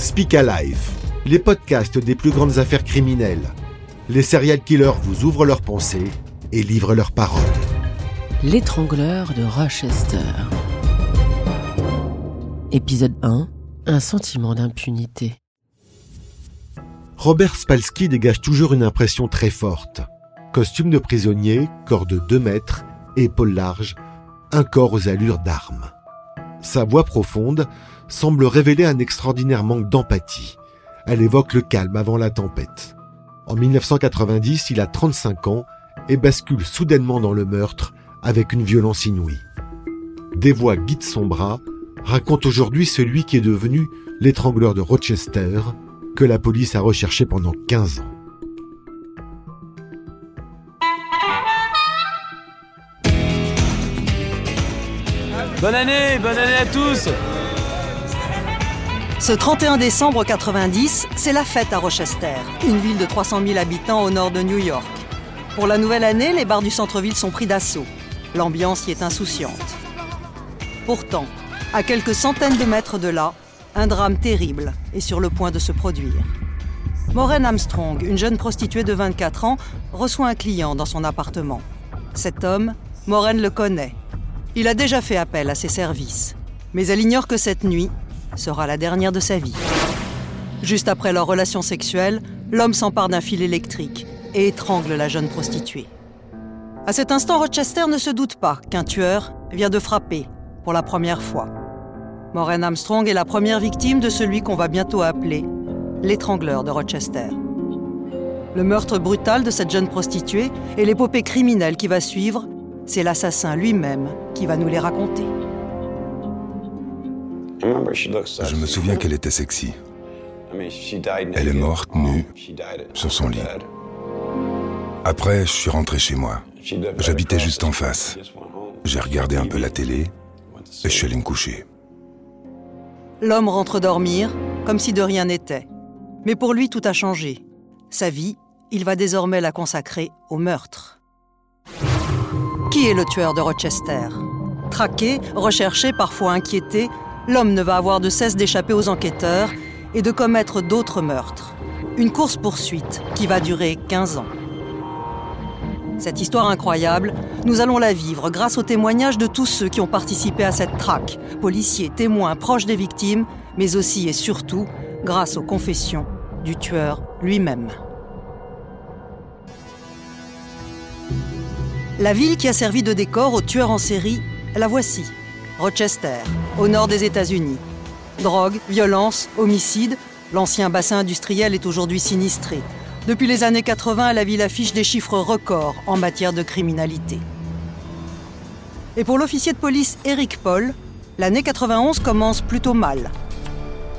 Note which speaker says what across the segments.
Speaker 1: Speak Alive, les podcasts des plus grandes affaires criminelles. Les serial killers vous ouvrent leurs pensées et livrent leurs paroles.
Speaker 2: L'étrangleur de Rochester. Épisode 1. Un sentiment d'impunité.
Speaker 1: Robert Spalski dégage toujours une impression très forte. Costume de prisonnier, corps de 2 mètres, épaules larges, un corps aux allures d'armes. Sa voix profonde semble révéler un extraordinaire manque d'empathie. Elle évoque le calme avant la tempête. En 1990, il a 35 ans et bascule soudainement dans le meurtre avec une violence inouïe. Des voix guident son bras, raconte aujourd'hui celui qui est devenu l'étrangleur de Rochester, que la police a recherché pendant 15 ans.
Speaker 3: Bonne année, bonne année à tous
Speaker 4: Ce 31 décembre 90, c'est la fête à Rochester, une ville de 300 000 habitants au nord de New York. Pour la nouvelle année, les bars du centre-ville sont pris d'assaut. L'ambiance y est insouciante. Pourtant, à quelques centaines de mètres de là, un drame terrible est sur le point de se produire. Maureen Armstrong, une jeune prostituée de 24 ans, reçoit un client dans son appartement. Cet homme, Maureen le connaît. Il a déjà fait appel à ses services. Mais elle ignore que cette nuit sera la dernière de sa vie. Juste après leur relation sexuelle, l'homme s'empare d'un fil électrique et étrangle la jeune prostituée. À cet instant, Rochester ne se doute pas qu'un tueur vient de frapper pour la première fois. Maureen Armstrong est la première victime de celui qu'on va bientôt appeler l'étrangleur de Rochester. Le meurtre brutal de cette jeune prostituée et l'épopée criminelle qui va suivre, c'est l'assassin lui-même qui va nous les raconter.
Speaker 5: Je me souviens qu'elle était sexy. Elle est morte nue sur son lit. Après, je suis rentré chez moi. J'habitais juste en face. J'ai regardé un peu la télé et je suis allé me coucher.
Speaker 4: L'homme rentre dormir comme si de rien n'était. Mais pour lui, tout a changé. Sa vie, il va désormais la consacrer au meurtre. Qui est le tueur de Rochester? Traqué, recherché, parfois inquiété, l'homme ne va avoir de cesse d'échapper aux enquêteurs et de commettre d'autres meurtres. Une course-poursuite qui va durer 15 ans. Cette histoire incroyable, nous allons la vivre grâce aux témoignages de tous ceux qui ont participé à cette traque, policiers, témoins, proches des victimes, mais aussi et surtout grâce aux confessions du tueur lui-même. La ville qui a servi de décor au tueur en série, la voici, Rochester, au nord des États-Unis. Drogue, violence, homicide, l'ancien bassin industriel est aujourd'hui sinistré. Depuis les années 80, la ville affiche des chiffres records en matière de criminalité. Et pour l'officier de police Eric Paul, l'année 91 commence plutôt mal.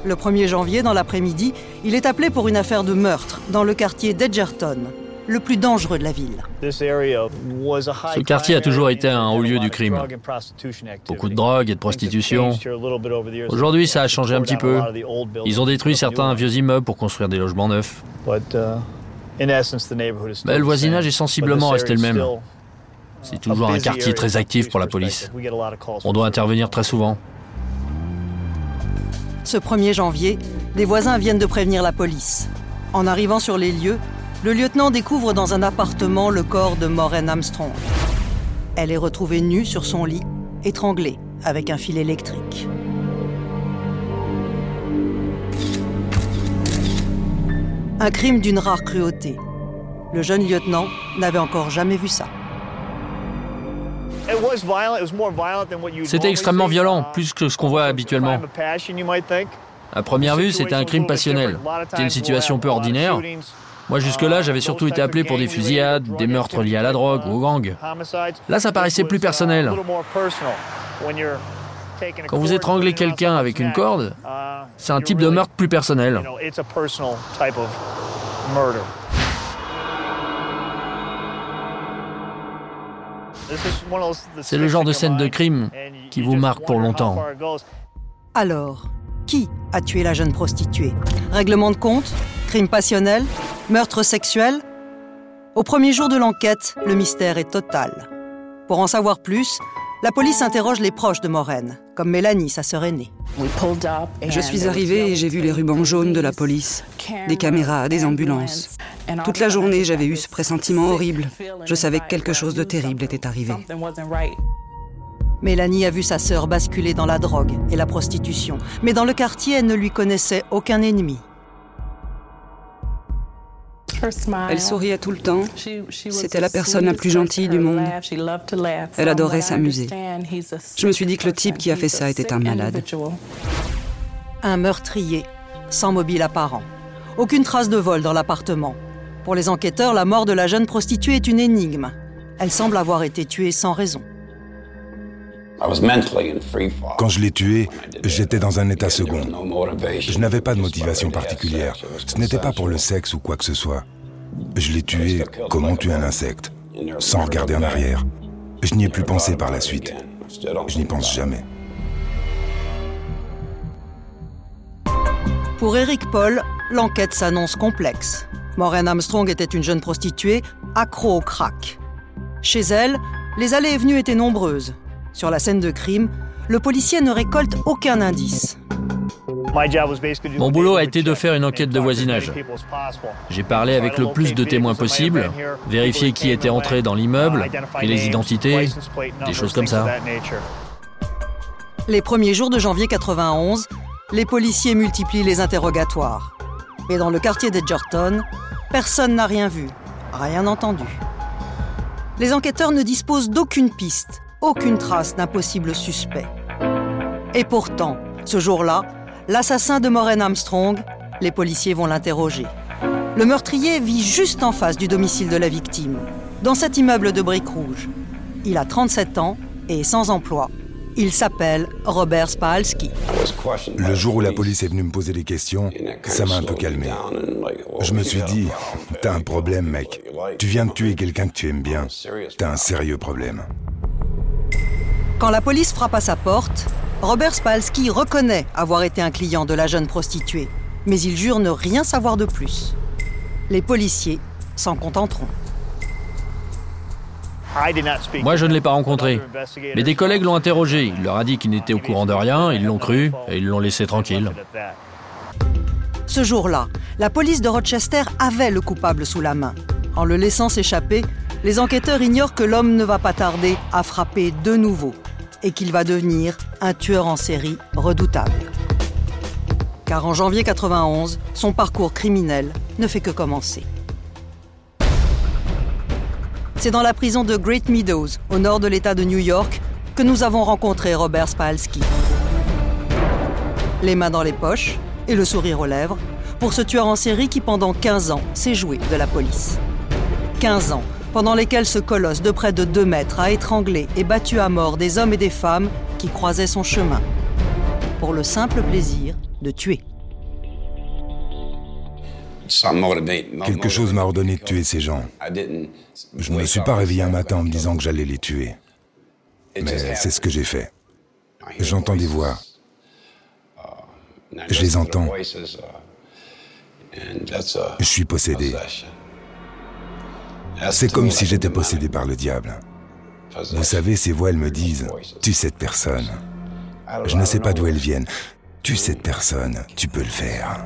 Speaker 4: Le 1er janvier, dans l'après-midi, il est appelé pour une affaire de meurtre dans le quartier d'Edgerton, le plus dangereux de la ville.
Speaker 3: Ce quartier a toujours été un haut lieu du crime. Beaucoup de drogue et de prostitution. Aujourd'hui, ça a changé un petit peu. Ils ont détruit certains vieux immeubles pour construire des logements neufs. Mais le voisinage est sensiblement resté le même. C'est toujours un quartier très actif pour la police. On doit intervenir très souvent.
Speaker 4: Ce 1er janvier, des voisins viennent de prévenir la police. En arrivant sur les lieux, le lieutenant découvre dans un appartement le corps de Maureen Armstrong. Elle est retrouvée nue sur son lit, étranglée avec un fil électrique. Un crime d'une rare cruauté. Le jeune lieutenant n'avait encore jamais vu ça.
Speaker 3: C'était extrêmement violent, plus que ce qu'on voit habituellement. À première vue, c'était un crime passionnel. C'était une situation peu ordinaire. Moi, jusque-là, j'avais surtout été appelé pour des fusillades, des meurtres liés à la drogue ou au gang. Là, ça paraissait plus personnel. Quand vous étranglez quelqu'un avec une corde, c'est un type de meurtre plus personnel. C'est le genre de scène de crime qui vous marque pour longtemps.
Speaker 4: Alors, qui a tué la jeune prostituée? Règlement de compte? Crime passionnel? Meurtre sexuel Au premier jour de l'enquête, le mystère est total. Pour en savoir plus, La police interroge les proches de Maureen, comme Mélanie, sa sœur aînée.
Speaker 6: Je suis arrivée et j'ai vu les rubans jaunes de la police, des caméras, des ambulances. Toute la journée, j'avais eu ce pressentiment horrible. Je savais que quelque chose de terrible était arrivé.
Speaker 4: Mélanie a vu sa sœur basculer dans la drogue et la prostitution, mais dans le quartier, elle ne lui connaissait aucun ennemi.
Speaker 6: Elle souriait tout le temps. C'était la personne la plus gentille du monde. Elle adorait s'amuser. Je me suis dit que le type qui a fait ça était un malade.
Speaker 4: Un meurtrier, sans mobile apparent. Aucune trace de vol dans l'appartement. Pour les enquêteurs, la mort de la jeune prostituée est une énigme. Elle semble avoir été tuée sans raison.
Speaker 5: Quand je l'ai tuée, j'étais dans un état second. Je n'avais pas de motivation particulière. Ce n'était pas pour le sexe ou quoi que ce soit. Je l'ai tué comme on tue un insecte, sans regarder en arrière. Je n'y ai plus pensé par la suite. Je n'y pense jamais.
Speaker 4: Pour Eric Paul, l'enquête s'annonce complexe. Maureen Armstrong était une jeune prostituée, accro au crack. Chez elle, les allées et venues étaient nombreuses. Sur la scène de crime, le policier ne récolte aucun indice.
Speaker 3: Mon boulot a été de faire une enquête de voisinage. J'ai parlé avec le plus de témoins possible, vérifié qui était entré dans l'immeuble, et les identités, des choses comme ça.
Speaker 4: Les premiers jours de janvier 91, les policiers multiplient les interrogatoires. Mais dans le quartier d'Edgerton, personne n'a rien vu, rien entendu. Les enquêteurs ne disposent d'aucune piste, aucune trace d'un possible suspect. Et pourtant, ce jour-là, l'assassin de Maureen Armstrong, les policiers vont l'interroger. Le meurtrier vit juste en face du domicile de la victime, dans cet immeuble de briques rouges. Il a 37 ans et sans emploi. Il s'appelle Robert Spalski.
Speaker 5: Le jour où la police est venue me poser des questions, ça m'a un peu calmé. Je me suis dit, t'as un problème, mec. Tu viens de tuer quelqu'un que tu aimes bien. T'as un sérieux problème.
Speaker 4: Quand la police frappe à sa porte, Robert Spalski reconnaît avoir été un client de la jeune prostituée, mais il jure ne rien savoir de plus. Les policiers s'en contenteront.
Speaker 3: Moi, je ne l'ai pas rencontré. Mais des collègues l'ont interrogé. Il leur a dit qu'il n'était au courant de rien, ils l'ont cru et ils l'ont laissé tranquille.
Speaker 4: Ce jour-là, la police de Rochester avait le coupable sous la main. En le laissant s'échapper, les enquêteurs ignorent que l'homme ne va pas tarder à frapper de nouveau et qu'il va devenir un tueur en série redoutable. Car en janvier 91, son parcours criminel ne fait que commencer. C'est dans la prison de Great Meadows, au nord de l'État de New York, que nous avons rencontré Robert Spalski. Les mains dans les poches et le sourire aux lèvres, pour ce tueur en série qui pendant 15 ans s'est joué de la police. 15 ans pendant lesquels ce colosse de près de 2 mètres a étranglé et battu à mort des hommes et des femmes qui croisaient son chemin, pour le simple plaisir de tuer.
Speaker 5: Quelque chose m'a ordonné de tuer ces gens. Je ne me suis pas réveillé un matin en me disant que j'allais les tuer. Mais c'est ce que j'ai fait. J'entends des voix. Je les entends. Je suis possédé. C'est comme si j'étais possédé par le diable. Vous savez, ces voix, elles me disent, tue cette personne. Je ne sais pas d'où elles viennent. Tue cette personne, tu peux le faire.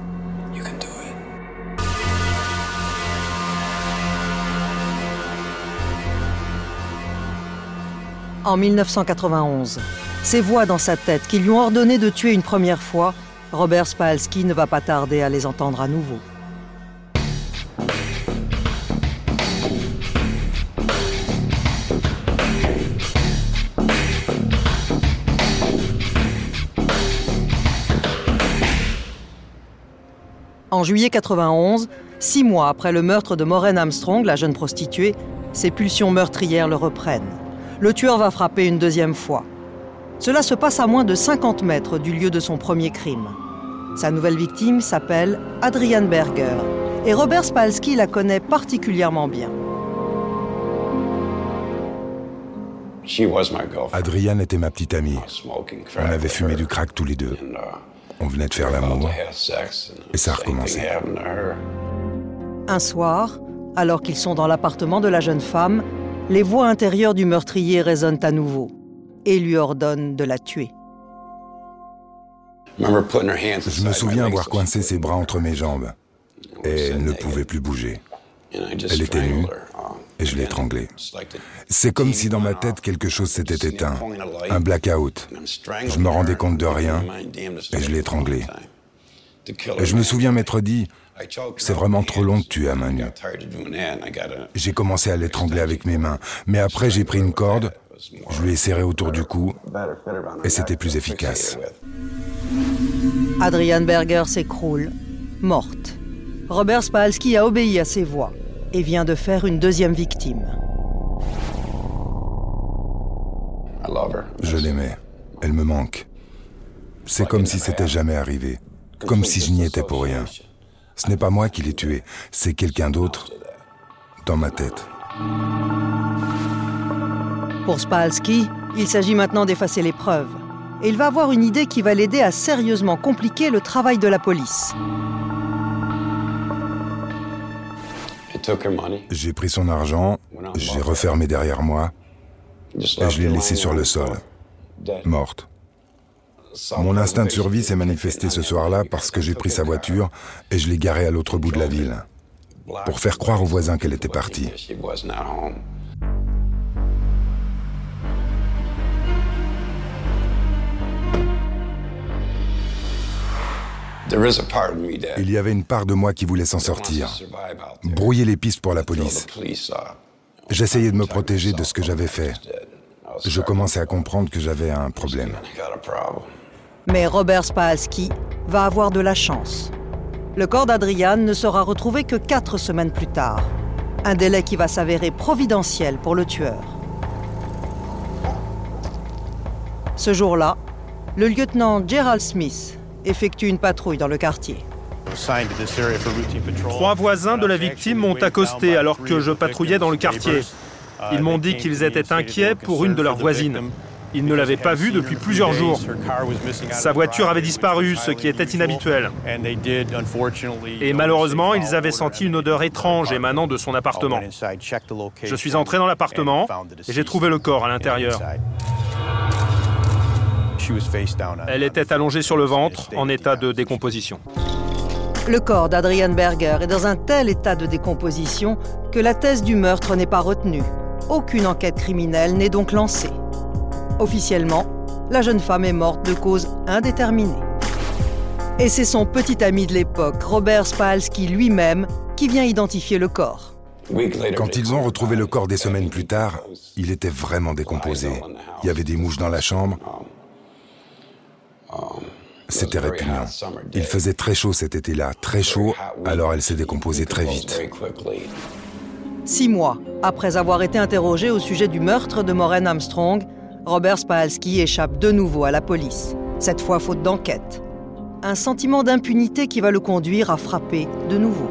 Speaker 4: en 1991. Ces voix dans sa tête qui lui ont ordonné de tuer une première fois, Robert Spalski ne va pas tarder à les entendre à nouveau. En juillet 91, six mois après le meurtre de Maureen Armstrong, la jeune prostituée, ses pulsions meurtrières le reprennent le tueur va frapper une deuxième fois. Cela se passe à moins de 50 mètres du lieu de son premier crime. Sa nouvelle victime s'appelle Adrienne Berger et Robert Spalski la connaît particulièrement bien.
Speaker 5: Adrienne était ma petite amie. On avait fumé du crack tous les deux. On venait de faire l'amour et ça a recommencé.
Speaker 4: Un soir, alors qu'ils sont dans l'appartement de la jeune femme, les voix intérieures du meurtrier résonnent à nouveau. et lui ordonne de la tuer.
Speaker 5: Je me souviens avoir coincé ses bras entre mes jambes et elle ne pouvait plus bouger. Elle était nue et je l'ai étranglée. C'est comme si dans ma tête quelque chose s'était éteint, un blackout. Je me rendais compte de rien et je l'ai étranglée. Et je me souviens m'être dit, c'est vraiment trop long de tuer à main nue. J'ai commencé à l'étrangler avec mes mains, mais après j'ai pris une corde, je lui ai serré autour du cou et c'était plus efficace.
Speaker 4: Adrienne Berger s'écroule, morte. Robert Spalski a obéi à ses voix et vient de faire une deuxième victime.
Speaker 5: Je l'aimais. Elle me manque. C'est comme si c'était jamais arrivé. Comme si je n'y étais pour rien. Ce n'est pas moi qui l'ai tué, c'est quelqu'un d'autre dans ma tête.
Speaker 4: Pour Spalski, il s'agit maintenant d'effacer les preuves. Et il va avoir une idée qui va l'aider à sérieusement compliquer le travail de la police.
Speaker 5: J'ai pris son argent, j'ai refermé derrière moi et je l'ai laissée sur le sol, morte. Mon instinct de survie s'est manifesté ce soir-là parce que j'ai pris sa voiture et je l'ai garée à l'autre bout de la ville, pour faire croire aux voisins qu'elle était partie. Il y avait une part de moi qui voulait s'en sortir, brouiller les pistes pour la police. J'essayais de me protéger de ce que j'avais fait. Je commençais à comprendre que j'avais un problème.
Speaker 4: Mais Robert Spalski va avoir de la chance. Le corps d'Adrian ne sera retrouvé que quatre semaines plus tard. Un délai qui va s'avérer providentiel pour le tueur. Ce jour-là, le lieutenant Gerald Smith effectue une patrouille dans le quartier.
Speaker 7: Trois voisins de la victime m'ont accosté alors que je patrouillais dans le quartier. Ils m'ont dit qu'ils étaient inquiets pour une de leurs voisines. Ils ne l'avaient pas vue depuis plusieurs jours. Sa voiture avait disparu, ce qui était inhabituel. Et malheureusement, ils avaient senti une odeur étrange émanant de son appartement. Je suis entré dans l'appartement et j'ai trouvé le corps à l'intérieur. Elle était allongée sur le ventre, en état de décomposition.
Speaker 4: Le corps d'Adrian Berger est dans un tel état de décomposition que la thèse du meurtre n'est pas retenue. Aucune enquête criminelle n'est donc lancée. Officiellement, la jeune femme est morte de cause indéterminée. Et c'est son petit ami de l'époque, Robert Spalski lui-même, qui vient identifier le corps.
Speaker 5: Quand ils ont retrouvé le corps des semaines plus tard, il était vraiment décomposé. Il y avait des mouches dans la chambre, c'était répugnant. Il faisait très chaud cet été-là, très chaud, alors elle s'est décomposée très vite.
Speaker 4: Six mois après avoir été interrogé au sujet du meurtre de Maureen Armstrong, Robert Spalski échappe de nouveau à la police, cette fois faute d'enquête. Un sentiment d'impunité qui va le conduire à frapper de nouveau.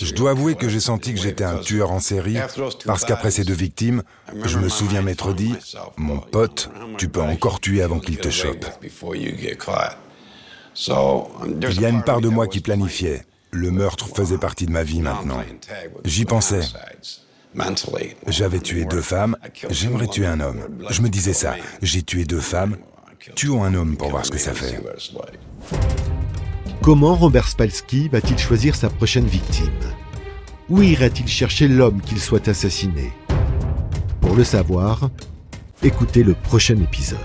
Speaker 5: Je dois avouer que j'ai senti que j'étais un tueur en série parce qu'après ces deux victimes, je me souviens m'être dit, mon pote, tu peux encore tuer avant qu'il te chope. Il y a une part de moi qui planifiait. Le meurtre faisait partie de ma vie maintenant. J'y pensais. J'avais tué deux femmes, j'aimerais tuer un homme. Je me disais ça, j'ai tué deux femmes, tuons un homme pour voir ce que ça fait.
Speaker 1: Comment Robert Spalski va-t-il choisir sa prochaine victime? Où ira-t-il chercher l'homme qu'il souhaite assassiner Pour le savoir, écoutez le prochain épisode.